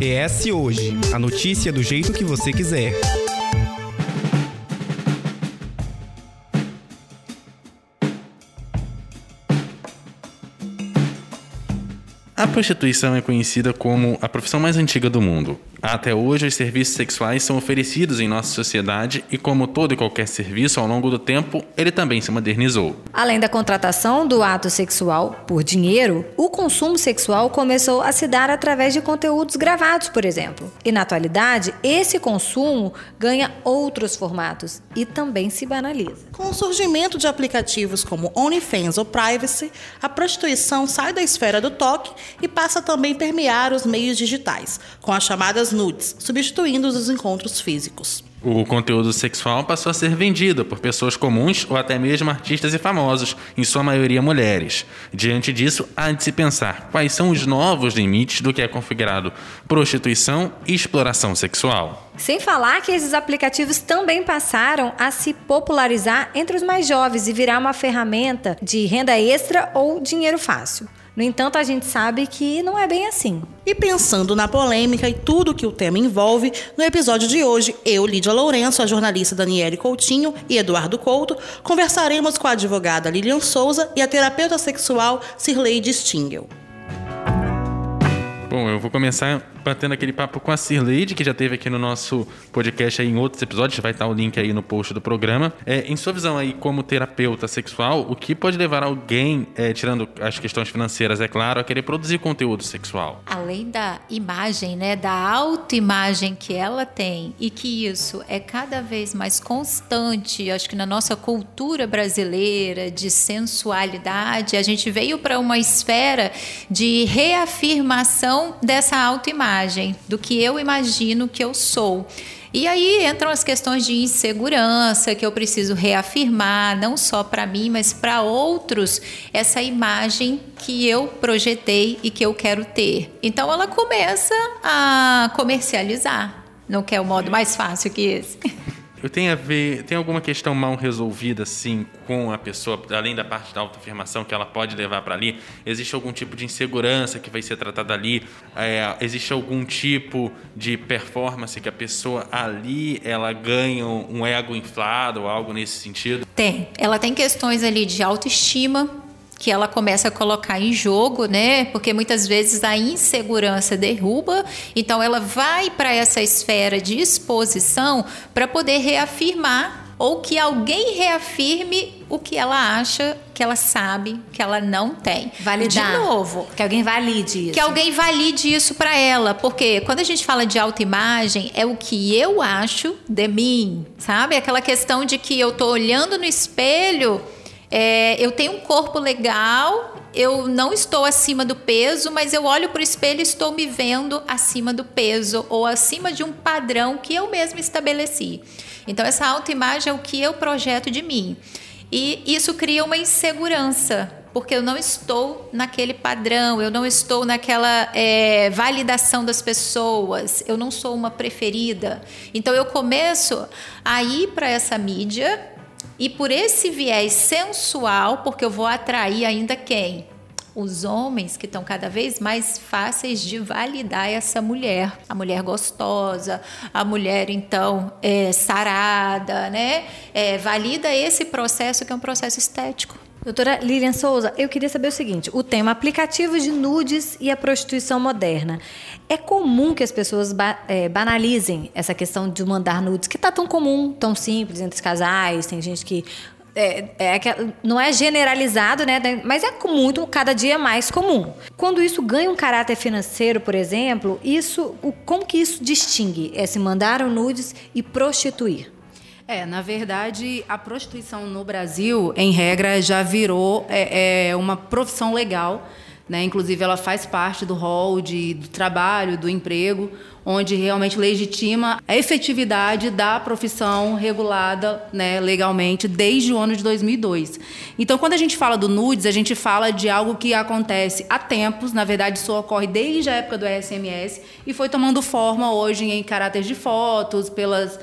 ES Hoje a notícia do jeito que você quiser. A prostituição é conhecida como a profissão mais antiga do mundo. Até hoje, os serviços sexuais são oferecidos em nossa sociedade e, como todo e qualquer serviço, ao longo do tempo, ele também se modernizou. Além da contratação do ato sexual por dinheiro, o consumo sexual começou a se dar através de conteúdos gravados, por exemplo. E na atualidade, esse consumo ganha outros formatos e também se banaliza. Com o surgimento de aplicativos como OnlyFans ou Privacy, a prostituição sai da esfera do toque e passa também a permear os meios digitais, com as chamadas nudes, substituindo os encontros físicos. O conteúdo sexual passou a ser vendido por pessoas comuns ou até mesmo artistas e famosos, em sua maioria mulheres. Diante disso, há de se pensar quais são os novos limites do que é configurado prostituição e exploração sexual. Sem falar que esses aplicativos também passaram a se popularizar entre os mais jovens e virar uma ferramenta de renda extra ou dinheiro fácil. No entanto, a gente sabe que não é bem assim. E pensando na polêmica e tudo que o tema envolve, no episódio de hoje, eu, Lídia Lourenço, a jornalista Daniele Coutinho e Eduardo Couto conversaremos com a advogada Lilian Souza e a terapeuta sexual Cirlei Stingel. Bom, eu vou começar batendo aquele papo com a Cirleide, que já teve aqui no nosso podcast aí em outros episódios, vai estar o link aí no post do programa. É, em sua visão aí como terapeuta sexual, o que pode levar alguém, é, tirando as questões financeiras, é claro, a querer produzir conteúdo sexual? Além da imagem, né, da autoimagem que ela tem e que isso é cada vez mais constante, acho que na nossa cultura brasileira de sensualidade, a gente veio para uma esfera de reafirmação dessa autoimagem imagem, do que eu imagino que eu sou. E aí entram as questões de insegurança que eu preciso reafirmar, não só para mim, mas para outros, essa imagem que eu projetei e que eu quero ter. Então ela começa a comercializar. Não quer o modo mais fácil que esse. Eu tenho a ver, tem alguma questão mal resolvida assim com a pessoa, além da parte da autoafirmação que ela pode levar para ali? Existe algum tipo de insegurança que vai ser tratada ali? É, existe algum tipo de performance que a pessoa ali ela ganha um ego inflado ou algo nesse sentido? Tem. Ela tem questões ali de autoestima, que ela começa a colocar em jogo, né? Porque muitas vezes a insegurança derruba, então ela vai para essa esfera de exposição para poder reafirmar ou que alguém reafirme o que ela acha que ela sabe que ela não tem. Validar. De novo. Que alguém valide isso. Que alguém valide isso para ela. Porque quando a gente fala de autoimagem, é o que eu acho de mim, sabe? Aquela questão de que eu tô olhando no espelho é, eu tenho um corpo legal, eu não estou acima do peso, mas eu olho para o espelho e estou me vendo acima do peso ou acima de um padrão que eu mesma estabeleci. Então, essa autoimagem é o que eu projeto de mim. E isso cria uma insegurança, porque eu não estou naquele padrão, eu não estou naquela é, validação das pessoas, eu não sou uma preferida. Então, eu começo a ir para essa mídia e por esse viés sensual, porque eu vou atrair ainda quem? Os homens que estão cada vez mais fáceis de validar essa mulher, a mulher gostosa, a mulher então é, sarada, né? É, valida esse processo que é um processo estético. Doutora Lilian Souza, eu queria saber o seguinte: o tema aplicativos de nudes e a prostituição moderna. É comum que as pessoas ba é, banalizem essa questão de mandar nudes, que está tão comum, tão simples entre os casais. Tem gente que é, é, não é generalizado, né? Mas é muito, cada dia mais comum. Quando isso ganha um caráter financeiro, por exemplo, isso, o, como que isso distingue? É se mandar nudes e prostituir? É, na verdade, a prostituição no Brasil, em regra, já virou é, é uma profissão legal né? Inclusive, ela faz parte do rol de, do trabalho, do emprego, onde realmente legitima a efetividade da profissão regulada né, legalmente desde o ano de 2002. Então, quando a gente fala do nudes, a gente fala de algo que acontece há tempos, na verdade, isso ocorre desde a época do SMS e foi tomando forma hoje em caráter de fotos, pelas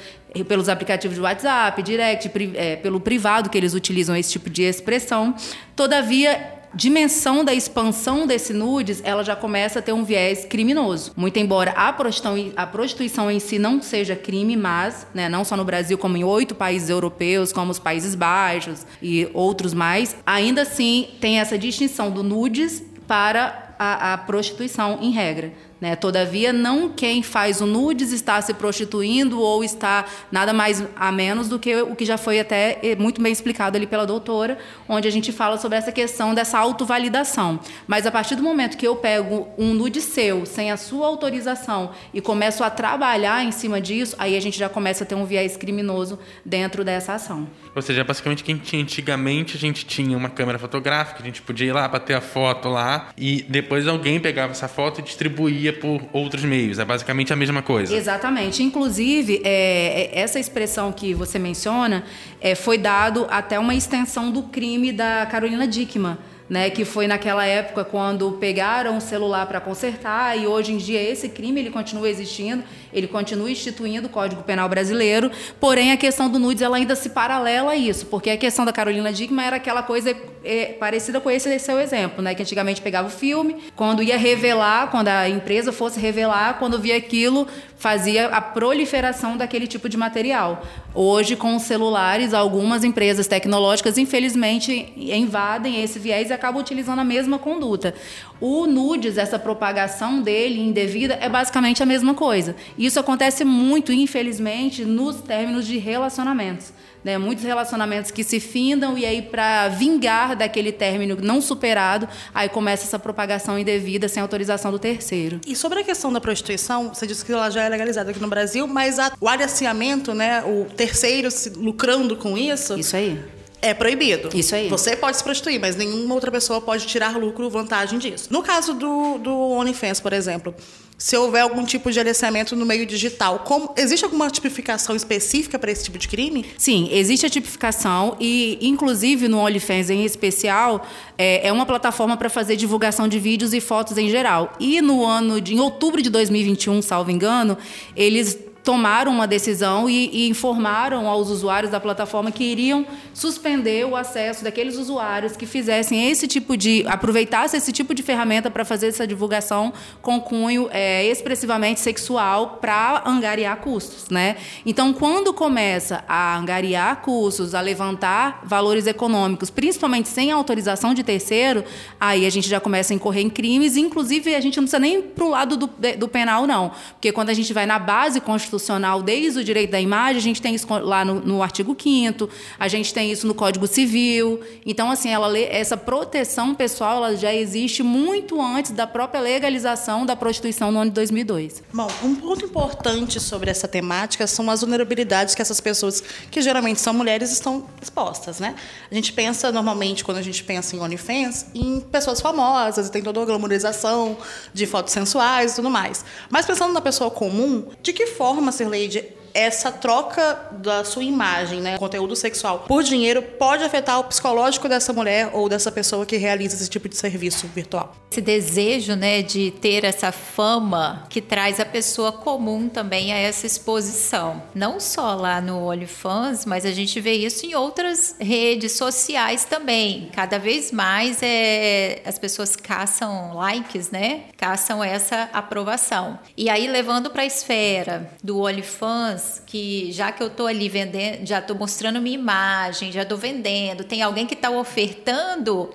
pelos aplicativos de WhatsApp, direct, é, pelo privado que eles utilizam esse tipo de expressão. Todavia, dimensão da expansão desse nudes, ela já começa a ter um viés criminoso. Muito embora a prostituição, a prostituição em si não seja crime, mas, né, não só no Brasil, como em oito países europeus, como os Países Baixos e outros mais, ainda assim tem essa distinção do nudes para a, a prostituição em regra. Né? Todavia, não quem faz o nudes está se prostituindo ou está nada mais a menos do que o que já foi até eh, muito bem explicado ali pela doutora, onde a gente fala sobre essa questão dessa autovalidação. Mas a partir do momento que eu pego um nude seu, sem a sua autorização, e começo a trabalhar em cima disso, aí a gente já começa a ter um viés criminoso dentro dessa ação. Ou seja, basicamente quem tinha antigamente, a gente tinha uma câmera fotográfica, a gente podia ir lá bater a foto lá, e depois alguém pegava essa foto e distribuía por outros meios. É basicamente a mesma coisa. Exatamente. Inclusive, é, é, essa expressão que você menciona é, foi dado até uma extensão do crime da Carolina Dickman. Né, que foi naquela época quando pegaram o celular para consertar e hoje em dia esse crime ele continua existindo ele continua instituindo o Código Penal brasileiro, porém a questão do nudes ela ainda se paralela a isso, porque a questão da Carolina Dickman era aquela coisa é, parecida com esse seu exemplo, né? Que antigamente pegava o filme, quando ia revelar, quando a empresa fosse revelar, quando via aquilo, fazia a proliferação daquele tipo de material. Hoje, com os celulares, algumas empresas tecnológicas, infelizmente, invadem esse viés e acabam utilizando a mesma conduta. O nudes, essa propagação dele indevida, é basicamente a mesma coisa. Isso acontece muito, infelizmente, nos términos de relacionamentos. Né? Muitos relacionamentos que se findam e aí, para vingar daquele término não superado, aí começa essa propagação indevida sem autorização do terceiro. E sobre a questão da prostituição, você disse que ela já é legalizada aqui no Brasil, mas a, o aliciamento, né, o terceiro se lucrando com isso. Isso aí. É proibido. Isso aí. Você pode se prostituir, mas nenhuma outra pessoa pode tirar lucro, vantagem disso. No caso do, do OnlyFans, por exemplo, se houver algum tipo de aliciamento no meio digital, como, existe alguma tipificação específica para esse tipo de crime? Sim, existe a tipificação e, inclusive, no OnlyFans em especial, é, é uma plataforma para fazer divulgação de vídeos e fotos em geral. E no ano de em outubro de 2021, salvo engano, eles tomaram uma decisão e, e, informaram aos usuários da plataforma que iriam suspender o acesso daqueles usuários que fizessem esse tipo de aproveitassem esse tipo de ferramenta para fazer essa divulgação com cunho é, expressivamente sexual para angariar custos, né? Então, quando começa a angariar custos, a levantar valores econômicos, principalmente sem autorização de terceiro, aí a gente já começa a incorrer em crimes. Inclusive, a gente não precisa nem para o lado do, do penal, não, porque quando a gente vai na base constitucional constitucional desde o direito da imagem, a gente tem isso lá no, no artigo 5 a gente tem isso no Código Civil. Então, assim, ela, essa proteção pessoal ela já existe muito antes da própria legalização da prostituição no ano de 2002. Bom, um ponto importante sobre essa temática são as vulnerabilidades que essas pessoas, que geralmente são mulheres, estão expostas, né? A gente pensa normalmente, quando a gente pensa em OnlyFans, em pessoas famosas, tem toda a glamorização de fotos sensuais e tudo mais. Mas pensando na pessoa comum, de que forma forma, Sirleide, essa troca da sua imagem, né, conteúdo sexual, por dinheiro pode afetar o psicológico dessa mulher ou dessa pessoa que realiza esse tipo de serviço virtual. Esse desejo, né, de ter essa fama que traz a pessoa comum também a essa exposição. Não só lá no OnlyFans, mas a gente vê isso em outras redes sociais também. Cada vez mais é, as pessoas caçam likes, né? Caçam essa aprovação. E aí levando para a esfera do OnlyFans, que já que eu estou ali vendendo, já estou mostrando minha imagem, já estou vendendo, tem alguém que está ofertando,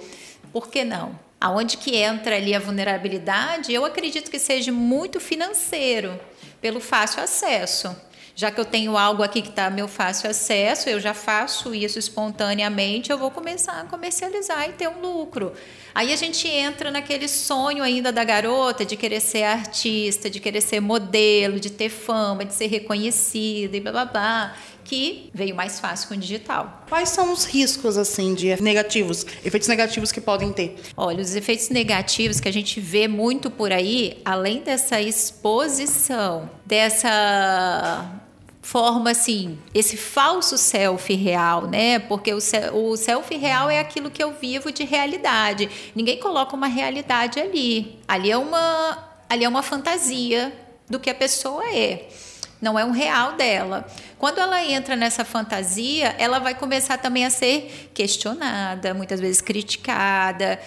por que não? Aonde que entra ali a vulnerabilidade? Eu acredito que seja muito financeiro, pelo fácil acesso. Já que eu tenho algo aqui que está meu fácil acesso, eu já faço isso espontaneamente, eu vou começar a comercializar e ter um lucro. Aí a gente entra naquele sonho ainda da garota de querer ser artista, de querer ser modelo, de ter fama, de ser reconhecida e blá blá blá que veio mais fácil com o digital. Quais são os riscos assim de negativos, efeitos negativos que podem ter? Olha, os efeitos negativos que a gente vê muito por aí, além dessa exposição, dessa forma assim, esse falso selfie real, né? Porque o, o selfie real é aquilo que eu vivo de realidade. Ninguém coloca uma realidade ali. Ali é uma, ali é uma fantasia do que a pessoa é. Não é um real dela. Quando ela entra nessa fantasia, ela vai começar também a ser questionada, muitas vezes criticada.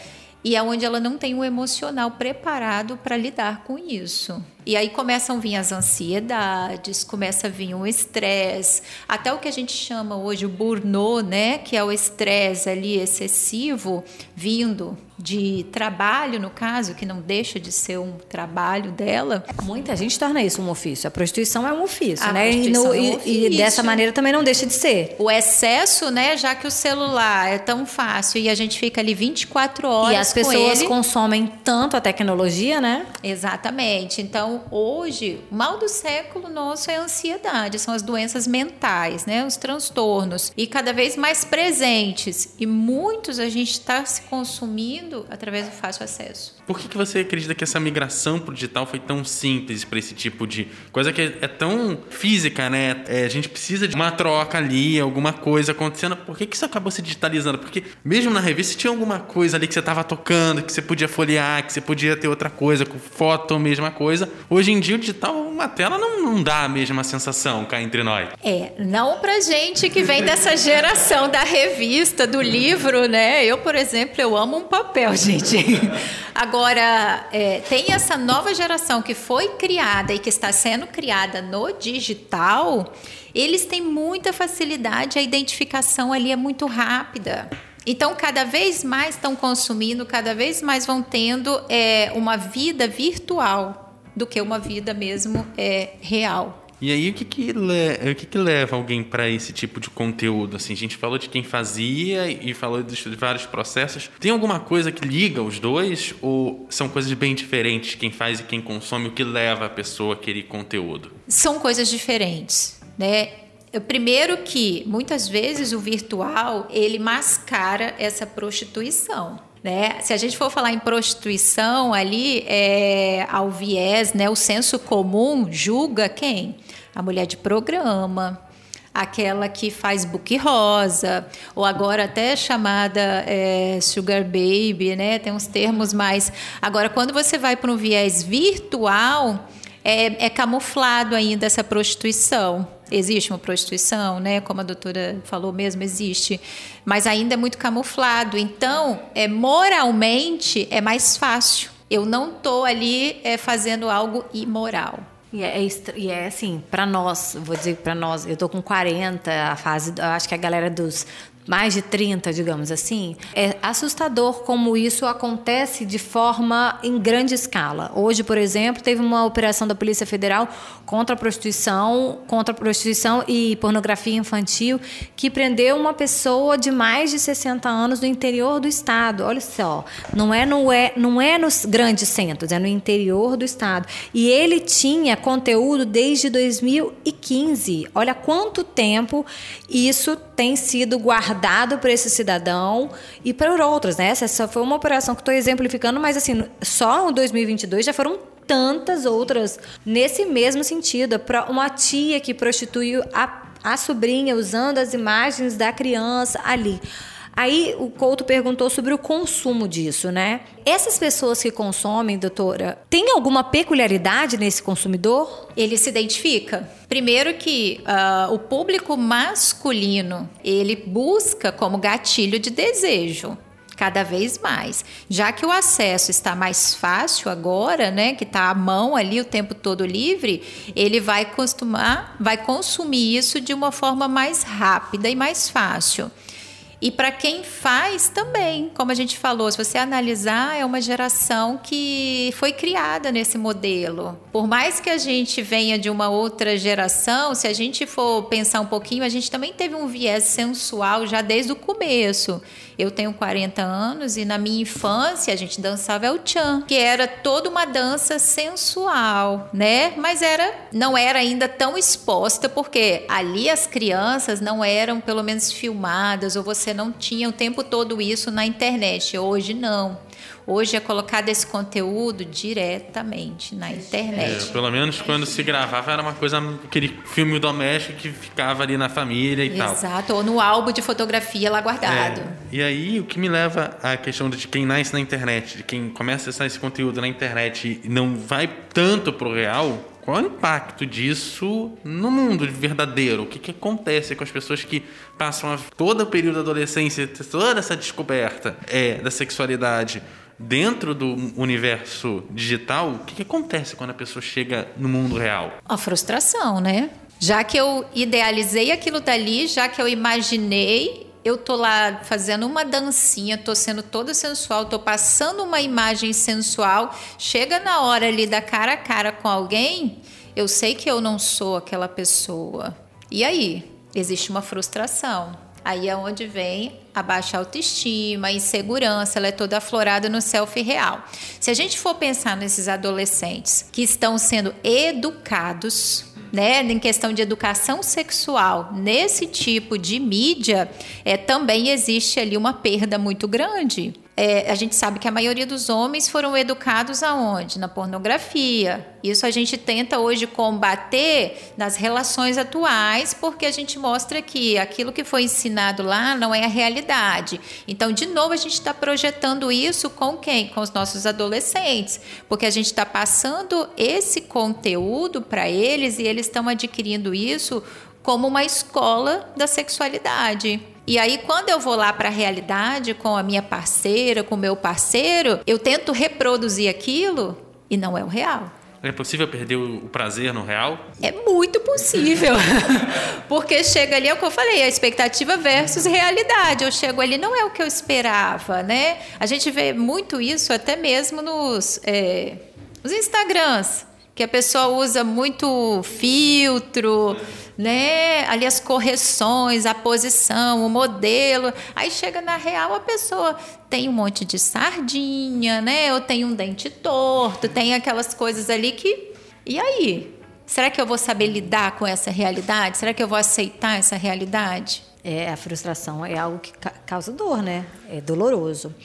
e é onde ela não tem o emocional preparado para lidar com isso. E aí começam a vir as ansiedades, começa a vir o estresse, até o que a gente chama hoje o burnout, né, que é o estresse ali excessivo vindo de trabalho, no caso, que não deixa de ser um trabalho dela. Muita gente torna isso um ofício. A prostituição é um ofício, A né? E, no- é um e- e ofício. dessa maneira também não deixa de ser. O excesso, né, já que o celular é tão fácil e a gente fica ali 24 horas E as com pessoas ele. consomem tanto a tecnologia, né? Exatamente. Então, hoje, o mal do século nosso é a ansiedade, são as doenças mentais, né? Os transtornos. E cada vez mais presentes. E muitos a gente está se consumindo através do fácil acesso. Por que, que você acredita que essa migração pro digital foi tão simples para esse tipo de coisa que é tão física, né? É, a gente precisa de uma troca ali, alguma coisa acontecendo. Por que, que isso acabou se digitalizando? Porque mesmo na revista tinha alguma coisa ali que você estava tocando, que você podia folhear, que você podia ter outra coisa, com foto, mesma coisa. Hoje em dia o digital, uma tela não, não dá a mesma sensação cá entre nós. É, não pra gente que vem dessa geração da revista, do livro, né? Eu, por exemplo, eu amo um papel, gente. Agora, é, tem essa nova geração que foi criada e que está sendo criada no digital, eles têm muita facilidade, a identificação ali é muito rápida. Então, cada vez mais estão consumindo, cada vez mais vão tendo é, uma vida virtual do que uma vida mesmo é, real. E aí, o que que, le- o que, que leva alguém para esse tipo de conteúdo? Assim, a gente falou de quem fazia e falou de vários processos. Tem alguma coisa que liga os dois? Ou são coisas bem diferentes, quem faz e quem consome, o que leva a pessoa a querer conteúdo? são coisas diferentes, né? Primeiro que muitas vezes o virtual ele mascara essa prostituição. Né? Se a gente for falar em prostituição ali, é, ao viés, né, o senso comum julga quem? A mulher de programa, aquela que faz book rosa, ou agora até chamada é, sugar baby, né? Tem uns termos mais. Agora, quando você vai para um viés virtual, é, é camuflado ainda essa prostituição. Existe uma prostituição, né? Como a doutora falou mesmo, existe. Mas ainda é muito camuflado. Então, é, moralmente, é mais fácil. Eu não estou ali é, fazendo algo imoral. E é, estra- e é assim, pra nós, vou dizer pra nós, eu tô com 40, a fase, acho que a galera dos mais de 30, digamos assim, é assustador como isso acontece de forma em grande escala. Hoje, por exemplo, teve uma operação da Polícia Federal contra a prostituição, contra a prostituição e pornografia infantil, que prendeu uma pessoa de mais de 60 anos no interior do estado. Olha só, não é no é, não é nos grandes centros, é no interior do estado. E ele tinha conteúdo desde 2015. Olha quanto tempo isso tem sido guardado por esse cidadão e por outros, né? Essa foi uma operação que estou exemplificando, mas assim, só em 2022 já foram tantas outras nesse mesmo sentido. Uma tia que prostituiu a, a sobrinha usando as imagens da criança ali. Aí o Couto perguntou sobre o consumo disso, né? Essas pessoas que consomem, doutora, tem alguma peculiaridade nesse consumidor? ele se identifica. Primeiro que ah, o público masculino ele busca como gatilho de desejo cada vez mais, já que o acesso está mais fácil agora, né, que está à mão ali o tempo todo livre, ele vai costumar, vai consumir isso de uma forma mais rápida e mais fácil. E para quem faz também, como a gente falou, se você analisar, é uma geração que foi criada nesse modelo. Por mais que a gente venha de uma outra geração, se a gente for pensar um pouquinho, a gente também teve um viés sensual já desde o começo. Eu tenho 40 anos e na minha infância a gente dançava El Chan, que era toda uma dança sensual, né? Mas era não era ainda tão exposta porque ali as crianças não eram pelo menos filmadas ou você não tinha o tempo todo isso na internet. Hoje não. Hoje é colocado esse conteúdo diretamente na É, internet. pelo menos quando se gravava era uma coisa, aquele filme doméstico que ficava ali na família e tal. Exato, ou no álbum de fotografia lá guardado. É. E aí, o que me leva à questão de quem nasce na internet, de quem começa a acessar esse conteúdo na internet e não vai tanto pro real, qual é o impacto disso no mundo verdadeiro? O que, que acontece com as pessoas que passam a- todo o período da adolescência, toda essa descoberta é, da sexualidade dentro do universo digital, o que, que acontece quando a pessoa chega no mundo real? A frustração, né? Já que eu idealizei aquilo dali, já que eu imaginei, eu tô lá fazendo uma dancinha, tô sendo toda sensual, tô passando uma imagem sensual, chega na hora ali da cara a cara com alguém, eu sei que eu não sou aquela pessoa. E aí? Existe uma frustração. Aí é onde vem a baixa autoestima, a insegurança, ela é toda aflorada no selfie real. Se a gente for pensar nesses adolescentes que estão sendo educados né, em questão de educação sexual, nesse tipo de mídia, é, também existe ali uma perda muito grande. É, a gente sabe que a maioria dos homens foram educados aonde? Na pornografia. Isso a gente tenta hoje combater nas relações atuais, porque a gente mostra que aquilo que foi ensinado lá não é a realidade. Então, de novo, a gente está projetando isso com quem? Com os nossos adolescentes, porque a gente está passando esse conteúdo para eles e eles estão adquirindo isso como uma escola da sexualidade. E aí, quando eu vou lá para a realidade com a minha parceira, com o meu parceiro, eu tento reproduzir aquilo e não é o real. É possível perder o prazer no real? É muito possível. Porque chega ali, é o que eu falei, a expectativa versus realidade. Eu chego ali, não é o que eu esperava, né? A gente vê muito isso até mesmo nos, é, nos Instagrams, que a pessoa usa muito filtro, né? Ali as correções, a posição, o modelo. Aí chega na real a pessoa tem um monte de sardinha, né? Ou tem um dente torto, tem aquelas coisas ali que e aí? Será que eu vou saber lidar com essa realidade? Será que eu vou aceitar essa realidade? É, a frustração é algo que ca causa dor, né? É doloroso.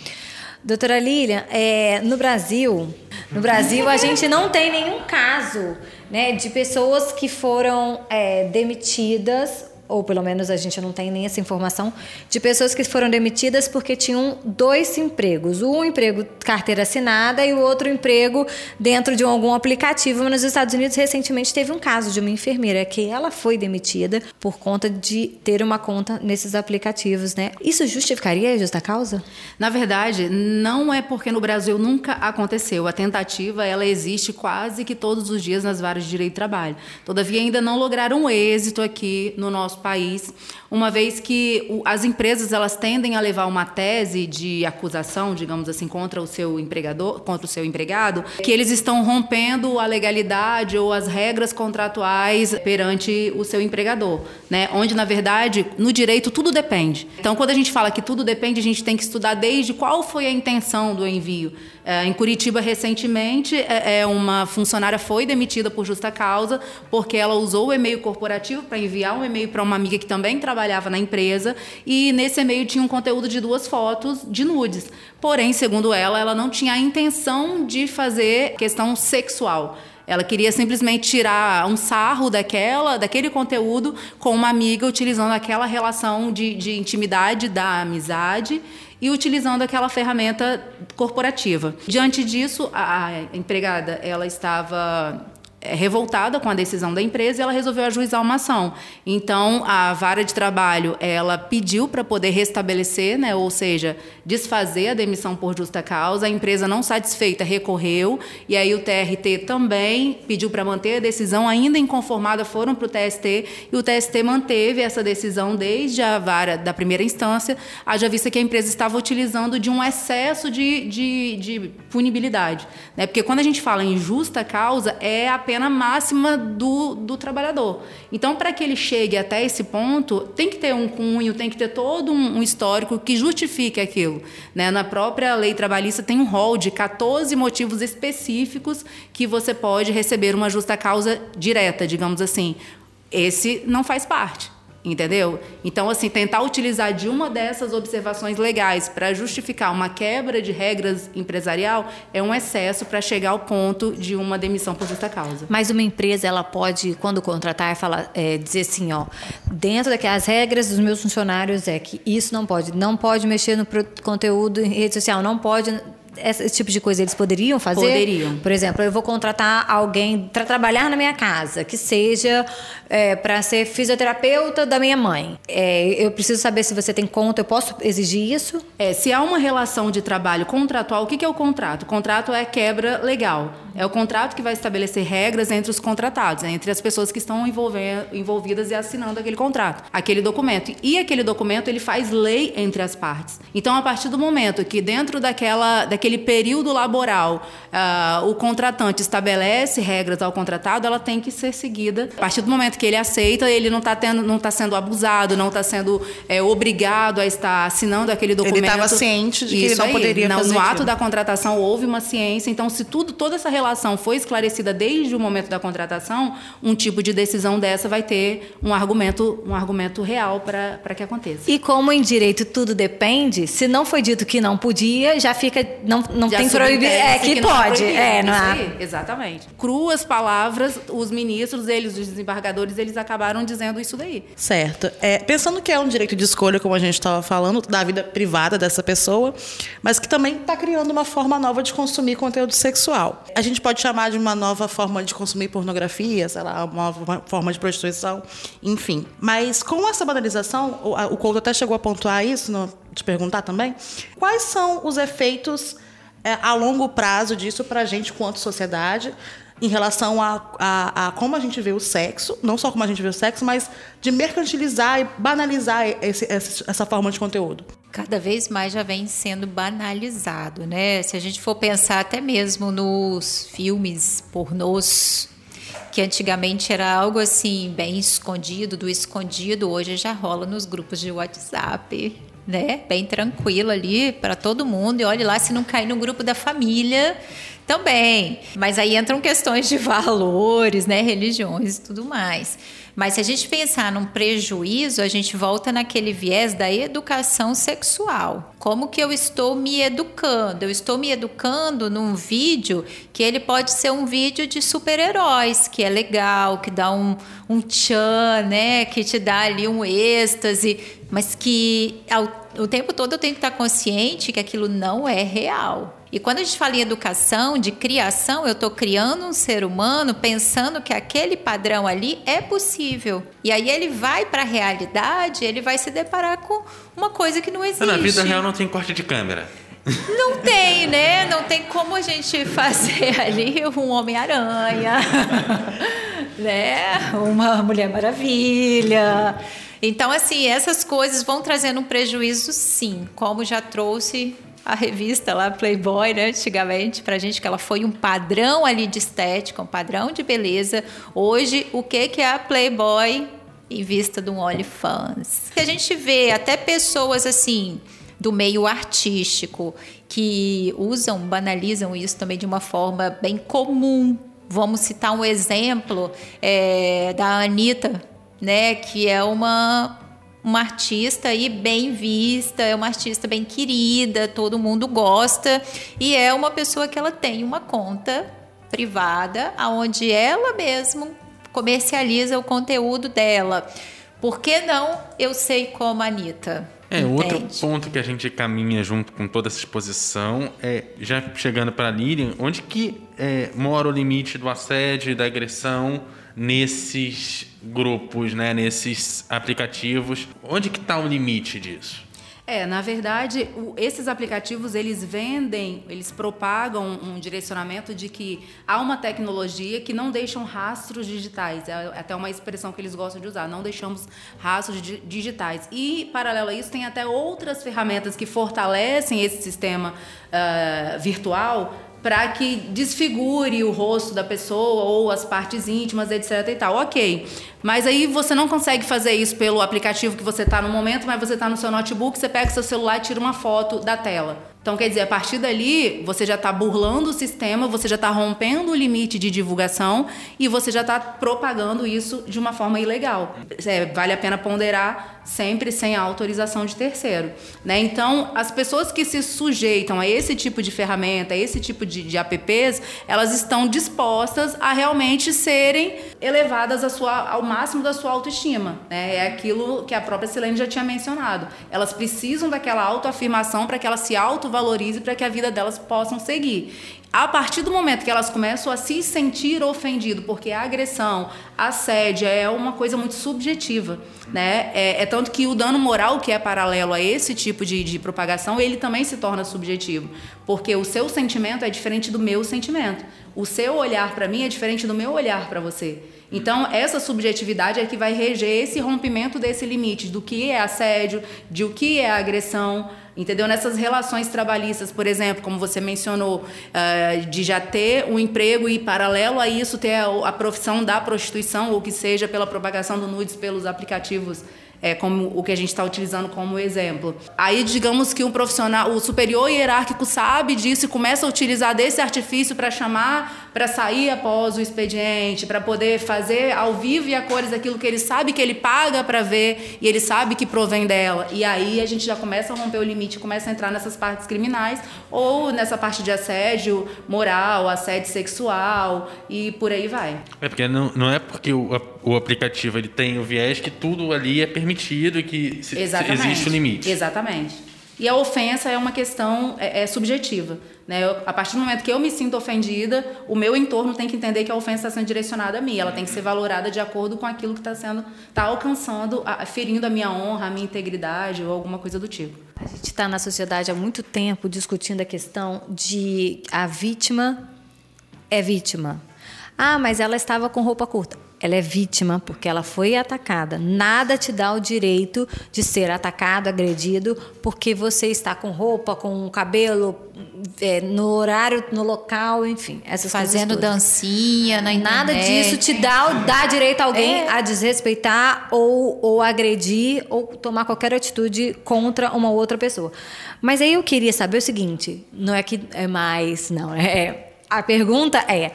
Doutora Lilian, é, no Brasil, no Brasil a gente não tem nenhum caso né, de pessoas que foram é, demitidas ou pelo menos a gente não tem nem essa informação, de pessoas que foram demitidas porque tinham dois empregos. Um emprego carteira assinada e o outro emprego dentro de algum aplicativo. Mas nos Estados Unidos, recentemente, teve um caso de uma enfermeira que ela foi demitida por conta de ter uma conta nesses aplicativos, né? Isso justificaria a justa causa? Na verdade, não é porque no Brasil nunca aconteceu. A tentativa, ela existe quase que todos os dias nas várias de direito do trabalho. Todavia, ainda não lograram êxito aqui no nosso país, uma vez que as empresas elas tendem a levar uma tese de acusação, digamos assim, contra o seu empregador, contra o seu empregado, que eles estão rompendo a legalidade ou as regras contratuais perante o seu empregador, né? Onde na verdade, no direito tudo depende. Então, quando a gente fala que tudo depende, a gente tem que estudar desde qual foi a intenção do envio. É, em Curitiba, recentemente, é, é uma funcionária foi demitida por justa causa porque ela usou o e-mail corporativo para enviar um e-mail para uma amiga que também trabalhava na empresa e nesse e-mail tinha um conteúdo de duas fotos de nudes. Porém, segundo ela, ela não tinha a intenção de fazer questão sexual. Ela queria simplesmente tirar um sarro daquela, daquele conteúdo com uma amiga, utilizando aquela relação de, de intimidade da amizade e utilizando aquela ferramenta corporativa. Diante disso, a, empregada ela estava revoltada com a decisão da empresa e ela resolveu ajuizar uma ação. Então, a vara de trabalho, ela pediu para poder restabelecer, né, ou seja, desfazer a demissão por justa causa. A empresa não satisfeita recorreu e aí o TRT também pediu para manter a decisão, ainda inconformada foram para o TST e o TST manteve essa decisão desde a vara da primeira instância, haja vista que a empresa estava utilizando de um excesso de, de, de punibilidade. Né? Porque quando a gente fala em justa causa, é apenas pena máxima do, do trabalhador. Então, para que ele chegue até esse ponto, tem que ter um cunho, tem que ter todo um, um histórico que justifique aquilo. Né? Na própria lei trabalhista tem um rol de 14 motivos específicos que você pode receber uma justa causa direta, digamos assim. Esse não faz parte. Entendeu? Então, assim, tentar utilizar de uma dessas observações legais para justificar uma quebra de regras empresarial é um excesso para chegar ao ponto de uma demissão por justa causa. Mas uma empresa, ela pode, quando contratar, falar, é, dizer assim, ó, dentro daquelas regras dos meus funcionários é que isso não pode, não pode mexer no conteúdo em rede social, não pode esse tipo de coisa eles poderiam fazer? Poderiam. Por exemplo, eu vou contratar alguém para trabalhar na minha casa, que seja é, para ser fisioterapeuta da minha mãe. É, eu preciso saber se você tem conta, eu posso exigir isso? É, se há uma relação de trabalho contratual, o que que é o contrato? O contrato é quebra legal. É o contrato que vai estabelecer regras entre os contratados, né, entre as pessoas que estão envolvidas e assinando aquele contrato, aquele documento. E aquele documento ele faz lei entre as partes. Então, a partir do momento que dentro daquela, daquele período laboral ah, o contratante estabelece regras ao contratado, ela tem que ser seguida. A partir do momento que ele aceita, ele não está tendo, não está sendo abusado, não está sendo é, obrigado a estar assinando aquele documento. estava ciente de que ele Isso não aí. poderia no, fazer No ato aquilo. da contratação houve uma ciência, então se tudo, toda essa relação foi esclarecida desde o momento da contratação, um tipo de decisão dessa vai ter um argumento, um argumento real para que aconteça. E como em direito tudo depende, se não foi dito que não podia, já fica. Não, não tem proibido. É, que, não pode. proibido. É, não Isso há. aí, exatamente. Cruas palavras, os ministros, eles, os desembargadores, eles acabaram dizendo isso daí. Certo. É, pensando que é um direito de escolha, como a gente estava falando, da vida privada dessa pessoa, mas que também está criando uma forma nova de consumir conteúdo sexual. A gente pode chamar de uma nova forma de consumir pornografia, sei lá, uma nova forma de prostituição, enfim. Mas com essa banalização, o, o Couto até chegou a pontuar isso, no, te perguntar também, quais são os efeitos é, a longo prazo disso para a gente quanto sociedade em relação a, a, a como a gente vê o sexo, não só como a gente vê o sexo, mas de mercantilizar e banalizar esse- essa forma de conteúdo. cada vez mais já vem sendo banalizado, né? Se a gente for pensar até mesmo nos filmes pornôs, que antigamente era algo assim bem escondido, do escondido, hoje já rola nos grupos de WhatsApp, né? Bem tranquilo ali para todo mundo. E olhe lá se não cair no grupo da família também. Mas aí entram questões de valores, né? Religiões e tudo mais. Mas se a gente pensar num prejuízo, a gente volta naquele viés da educação sexual. Como que eu estou me educando? Eu estou me educando num vídeo que ele pode ser um vídeo de super-heróis, que é legal, que dá um, um tchan, né? Que te dá ali um êxtase, mas que ao, o tempo todo eu tenho que estar consciente que aquilo não é real. E quando a gente fala em educação, de criação, eu estou criando um ser humano pensando que aquele padrão ali é possível. E aí ele vai para a realidade, ele vai se deparar com uma coisa que não existe. Na vida real não tem corte de câmera. Não tem, né? Não tem como a gente fazer ali um Homem-Aranha, né? Uma Mulher Maravilha. Então, assim, essas coisas vão trazendo um prejuízo, sim, como já trouxe a revista lá, Playboy, né, antigamente, pra gente, que ela foi um padrão ali de estética, um padrão de beleza. Hoje, o que, que é a Playboy em vista de um OnlyFans? Que a gente vê até pessoas assim do meio artístico que usam, banalizam isso também de uma forma bem comum. Vamos citar um exemplo é, da Anitta, né, que é uma uma artista aí bem vista, é uma artista bem querida, todo mundo gosta e é uma pessoa que ela tem uma conta privada aonde ela mesmo comercializa o conteúdo dela. Por que não eu sei como a Anitta? É, outro Entende? ponto que a gente caminha junto com toda essa exposição é, já chegando para a Lilian, onde que é, mora o limite do assédio e da agressão nesses grupos, né, nesses aplicativos? Onde que está o limite disso? É, na verdade, o- esses aplicativos eles vendem, eles propagam um direcionamento de que há uma tecnologia que não deixam rastros digitais. É até uma expressão que eles gostam de usar. Não deixamos rastros di- digitais. E paralelo a isso tem até outras ferramentas que fortalecem esse sistema ah, virtual para que desfigure o rosto da pessoa ou as partes íntimas, etc e tal. Ok. Mas aí você não consegue fazer isso pelo aplicativo que você está no momento, mas você está no seu notebook, você pega seu celular e tira uma foto da tela. Então, quer dizer, a partir dali, você já está burlando o sistema, você já está rompendo o limite de divulgação e você já está propagando isso de uma forma ilegal. É, vale a pena ponderar sempre sem a autorização de terceiro. Né? Então, as pessoas que se sujeitam a esse tipo de ferramenta, a esse tipo de, de apps, elas estão dispostas a realmente serem elevadas sua, ao máximo da sua autoestima. Né? É aquilo que a própria Silene já tinha mencionado. Elas precisam daquela autoafirmação para que elas se autovalorizem, para que a vida delas possam seguir. A partir do momento que elas começam a se sentir ofendido, porque a agressão, a assédio é uma coisa muito subjetiva, né? É, é, tanto que o dano moral que é paralelo a esse tipo de, de propagação, ele também se torna subjetivo, porque o seu sentimento é diferente do meu sentimento. O seu olhar para mim é diferente do meu olhar para você. Então, essa subjetividade é que vai reger esse rompimento desse limite do que é assédio, de o que é agressão, entendeu? Nessas relações trabalhistas, por exemplo, como você mencionou, uh, de já ter um emprego e, paralelo a isso, ter a, a profissão da prostituição, ou que seja pela propagação do nudes pelos aplicativos é, como o que a gente está utilizando como exemplo. Aí, digamos que um profissional, o superior hierárquico sabe disso e começa a utilizar desse artifício para chamar, para sair após o expediente, para poder fazer ao vivo e a cores aquilo que ele sabe que ele paga para ver e ele sabe que provém dela. E aí a gente já começa a romper o limite, começa a entrar nessas partes criminais ou nessa parte de assédio moral, assédio sexual e por aí vai. É porque não, não é porque o, o aplicativo ele tem o viés que tudo ali é permitido e que se, existe um limite. Exatamente. E a ofensa é uma questão é, é subjetiva. Né? Eu, a partir do momento que eu me sinto ofendida, o meu entorno tem que entender que a ofensa está sendo direcionada a mim. Ela tem que ser valorada de acordo com aquilo que está sendo, está alcançando, a, ferindo a minha honra, a minha integridade ou alguma coisa do tipo. A gente está na sociedade há muito tempo discutindo a questão de a vítima é vítima. Ah, mas ela estava com roupa curta ela é vítima porque ela foi atacada. Nada te dá o direito de ser atacado, agredido, porque você está com roupa, com cabelo, é, no horário, no local, enfim, essas Fazendo dancinha na internet. Nada disso te dá, dá direito a alguém é. a desrespeitar ou, ou agredir ou tomar qualquer atitude contra uma outra pessoa. Mas aí eu queria saber o seguinte: não é que é mais, não, é. A pergunta é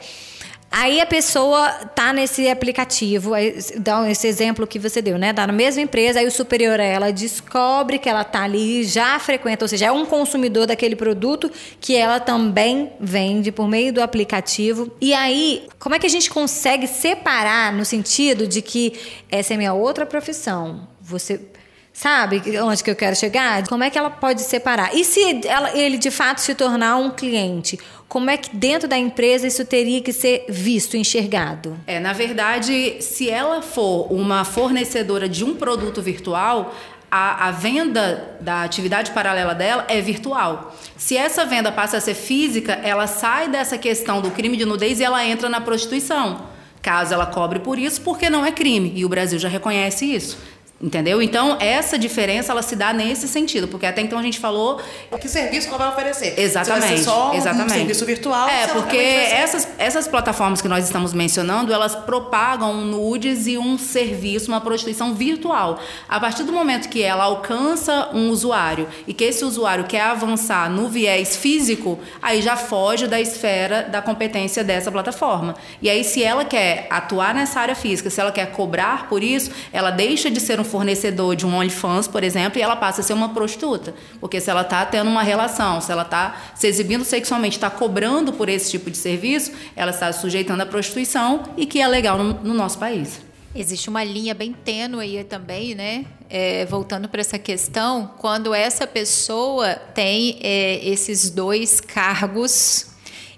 Aí a pessoa tá nesse aplicativo, dá esse exemplo que você deu, né? Tá na mesma empresa, aí o superior a ela descobre que ela tá ali, já frequenta, ou seja, é um consumidor daquele produto que ela também vende por meio do aplicativo. E aí, como é que a gente consegue separar no sentido de que essa é minha outra profissão? Você Sabe onde que eu quero chegar? Como é que ela pode separar? E se ela, ele de fato se tornar um cliente? Como é que dentro da empresa isso teria que ser visto, enxergado? É, na verdade, se ela for uma fornecedora de um produto virtual, a, a, venda da atividade paralela dela é virtual. Se essa venda passa a ser física, ela sai dessa questão do crime de nudez e ela entra na prostituição. Caso ela cobre por isso, porque não é crime. E o Brasil já reconhece isso. Entendeu? Então, essa diferença ela se dá nesse sentido, porque até então a gente falou. Que serviço ela vai oferecer? Exatamente. vai ser só exatamente. um serviço virtual. É, porque essas, essas plataformas que nós estamos mencionando, elas propagam nudes e um serviço, uma prostituição virtual. A partir do momento que ela alcança um usuário e que esse usuário quer avançar no viés físico, aí já foge da esfera da competência dessa plataforma. E aí, se ela quer atuar nessa área física, se ela quer cobrar por isso, ela deixa de ser um fornecedor de um OnlyFans, por exemplo, e ela passa a ser uma prostituta. Porque se ela está tendo uma relação, se ela está se exibindo sexualmente, está cobrando por esse tipo de serviço, ela está sujeitando à prostituição e que é legal no, no nosso país. Existe uma linha bem tênue aí também, né? É, voltando para essa questão, quando essa pessoa tem é, esses dois cargos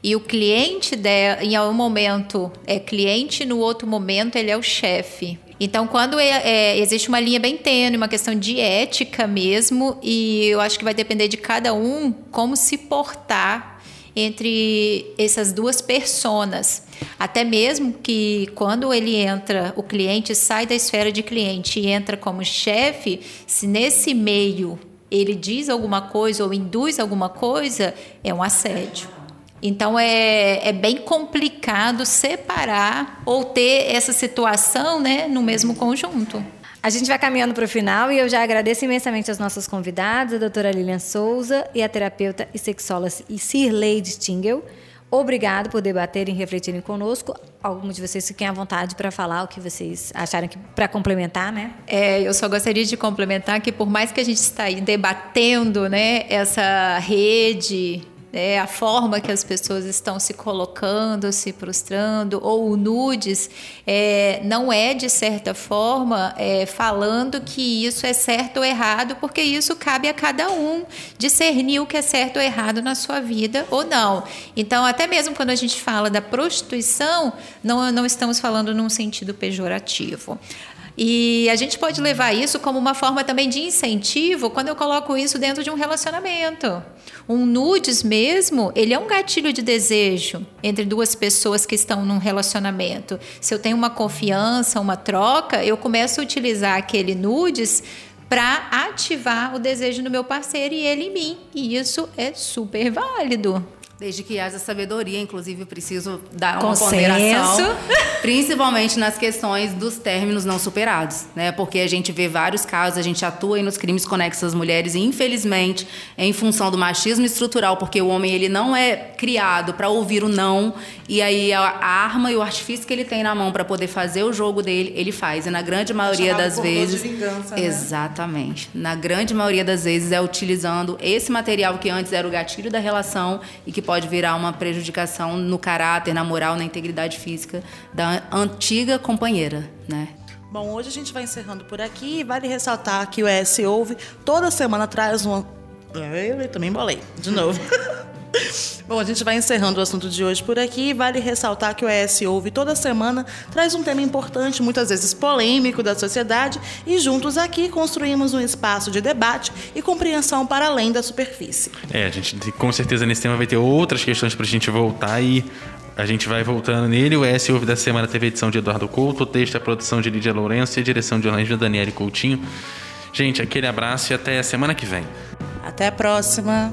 e o cliente dela, em um momento é cliente, no outro momento ele é o chefe. Então, quando é, é, existe uma linha bem tênue, uma questão de ética mesmo, e eu acho que vai depender de cada um como se portar entre essas duas personas. Até mesmo que quando ele entra, o cliente sai da esfera de cliente e entra como chefe, se nesse meio ele diz alguma coisa ou induz alguma coisa, é um assédio. Então é, é bem complicado separar ou ter essa situação né, no mesmo conjunto. A gente vai caminhando para o final e eu já agradeço imensamente as nossas convidadas, a doutora Lilian Souza e a terapeuta e sexóloga Cirlei Stingel. Obrigado por debaterem e refletirem conosco. Alguns de vocês fiquem à vontade para falar o que vocês acharam que para complementar, né? É, eu só gostaria de complementar que por mais que a gente está aí debatendo, né, essa rede é, a forma que as pessoas estão se colocando, se prostrando, ou nudes, é, não é, de certa forma, é, falando que isso é certo ou errado, porque isso cabe a cada um discernir o que é certo ou errado na sua vida ou não. Então, até mesmo quando a gente fala da prostituição, não, não estamos falando num sentido pejorativo. E a gente pode levar isso como uma forma também de incentivo quando eu coloco isso dentro de um relacionamento. Um nudes mesmo, ele é um gatilho de desejo entre duas pessoas que estão num relacionamento. Se eu tenho uma confiança, uma troca, eu começo a utilizar aquele nudes para ativar o desejo no meu parceiro e ele em mim. E isso é super válido. Desde que haja sabedoria, inclusive, eu preciso dar uma Consenso. ponderação, principalmente nas questões dos términos não superados, né? Porque a gente vê vários casos, a gente atua aí nos crimes conexos às mulheres e, infelizmente, em função do machismo estrutural, porque o homem ele não é criado para ouvir o não, e aí a arma e o artifício que ele tem na mão para poder fazer o jogo dele, ele faz. E na grande maioria das vezes, de vingança, né? exatamente. Na grande maioria das vezes é utilizando esse material que antes era o gatilho da relação e que pode virar uma prejudicação no caráter, na moral, na integridade física da antiga companheira, né? Bom, hoje a gente vai encerrando por aqui vale ressaltar que o ES Ouve toda semana traz uma. Eu também bolei, de novo. Bom, a gente vai encerrando o assunto de hoje por aqui. Vale ressaltar que o ES Ouve toda semana traz um tema importante, muitas vezes polêmico da sociedade, e juntos aqui construímos um espaço de debate e compreensão para além da superfície. É, a gente com certeza nesse tema vai ter outras questões para a gente voltar e a gente vai voltando nele. O S Ouve da semana teve edição de Eduardo Couto, o texto é a produção de Lídia Lourenço e a direção de Orlando Daniele Coutinho. Gente, aquele abraço e até a semana que vem. Até a próxima.